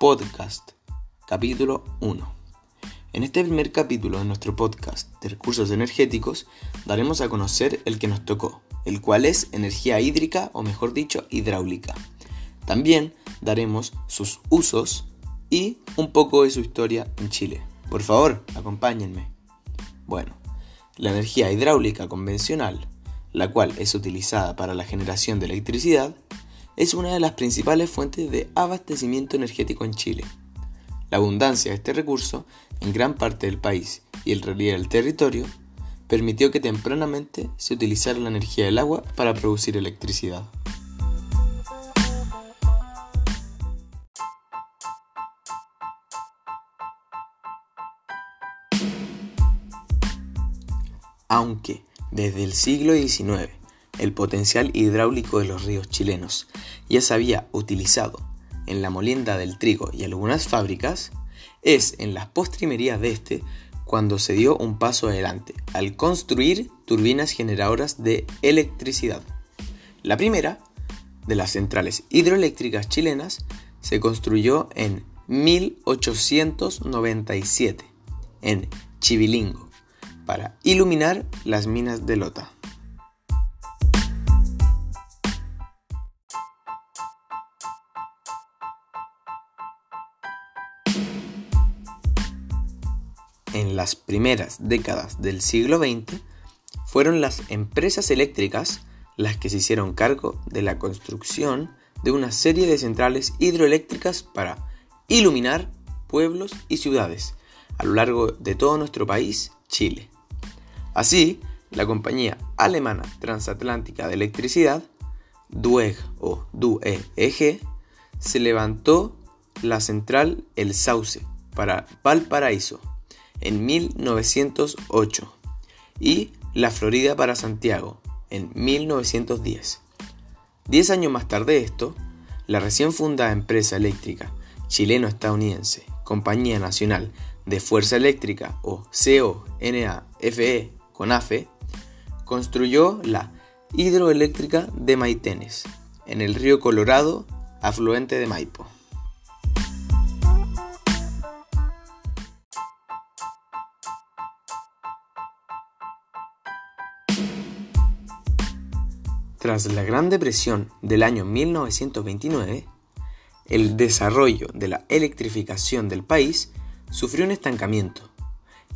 Podcast, capítulo 1. En este primer capítulo de nuestro podcast de recursos energéticos daremos a conocer el que nos tocó, el cual es energía hídrica o mejor dicho hidráulica. También daremos sus usos y un poco de su historia en Chile. Por favor, acompáñenme. Bueno, la energía hidráulica convencional, la cual es utilizada para la generación de electricidad, es una de las principales fuentes de abastecimiento energético en Chile. La abundancia de este recurso en gran parte del país y el relieve del territorio permitió que tempranamente se utilizara la energía del agua para producir electricidad. Aunque desde el siglo XIX el potencial hidráulico de los ríos chilenos ya se había utilizado en la molienda del trigo y algunas fábricas, es en las postrimerías de este cuando se dio un paso adelante al construir turbinas generadoras de electricidad. La primera, de las centrales hidroeléctricas chilenas, se construyó en 1897 en Chivilingo para iluminar las minas de Lota. En las primeras décadas del siglo XX, fueron las empresas eléctricas las que se hicieron cargo de la construcción de una serie de centrales hidroeléctricas para iluminar pueblos y ciudades a lo largo de todo nuestro país, Chile. Así, la compañía alemana transatlántica de electricidad, DUEG o DUEG, se levantó la central El Sauce para Valparaíso en 1908 y La Florida para Santiago en 1910. Diez años más tarde de esto, la recién fundada empresa eléctrica chileno-estadounidense Compañía Nacional de Fuerza Eléctrica o CONAFE CONAFE construyó la hidroeléctrica de Maitenes en el río Colorado, afluente de Maipo. Tras la Gran Depresión del año 1929, el desarrollo de la electrificación del país sufrió un estancamiento,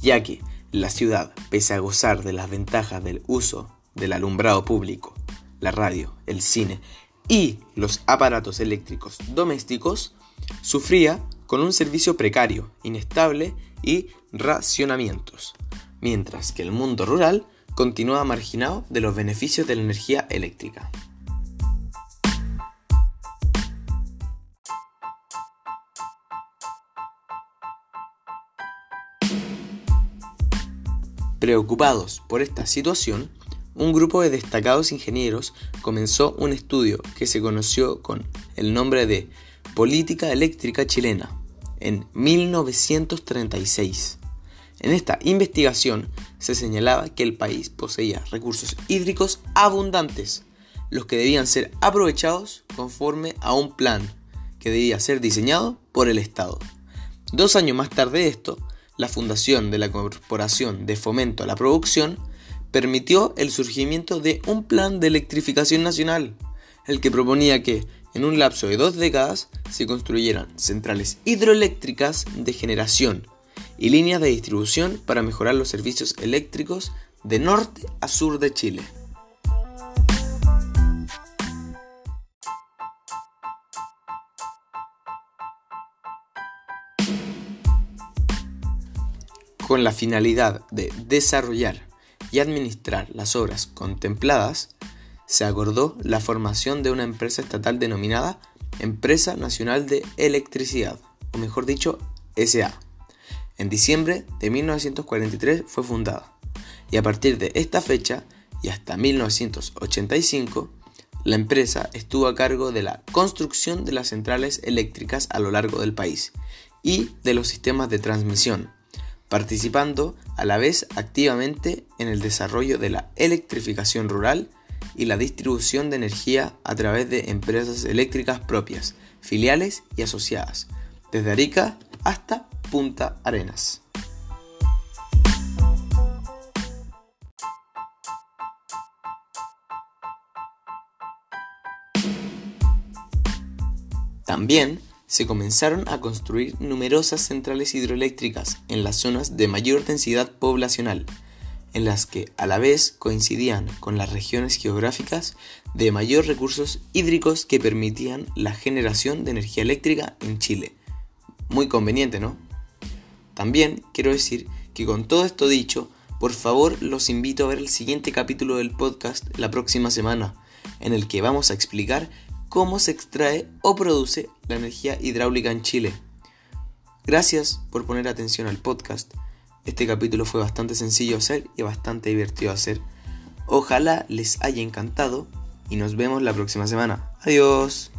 ya que la ciudad, pese a gozar de las ventajas del uso del alumbrado público, la radio, el cine y los aparatos eléctricos domésticos, sufría con un servicio precario, inestable y racionamientos, mientras que el mundo rural continúa marginado de los beneficios de la energía eléctrica. Preocupados por esta situación, un grupo de destacados ingenieros comenzó un estudio que se conoció con el nombre de Política Eléctrica Chilena en 1936. En esta investigación se señalaba que el país poseía recursos hídricos abundantes, los que debían ser aprovechados conforme a un plan que debía ser diseñado por el Estado. Dos años más tarde de esto, la fundación de la Corporación de Fomento a la Producción permitió el surgimiento de un plan de electrificación nacional, el que proponía que en un lapso de dos décadas se construyeran centrales hidroeléctricas de generación y líneas de distribución para mejorar los servicios eléctricos de norte a sur de Chile. Con la finalidad de desarrollar y administrar las obras contempladas, se acordó la formación de una empresa estatal denominada Empresa Nacional de Electricidad, o mejor dicho, SA en diciembre de 1943 fue fundada y a partir de esta fecha y hasta 1985 la empresa estuvo a cargo de la construcción de las centrales eléctricas a lo largo del país y de los sistemas de transmisión, participando a la vez activamente en el desarrollo de la electrificación rural y la distribución de energía a través de empresas eléctricas propias, filiales y asociadas, desde Arica hasta Punta Arenas. También se comenzaron a construir numerosas centrales hidroeléctricas en las zonas de mayor densidad poblacional, en las que a la vez coincidían con las regiones geográficas de mayor recursos hídricos que permitían la generación de energía eléctrica en Chile. Muy conveniente, ¿no? También quiero decir que con todo esto dicho, por favor los invito a ver el siguiente capítulo del podcast la próxima semana, en el que vamos a explicar cómo se extrae o produce la energía hidráulica en Chile. Gracias por poner atención al podcast. Este capítulo fue bastante sencillo hacer y bastante divertido hacer. Ojalá les haya encantado y nos vemos la próxima semana. Adiós.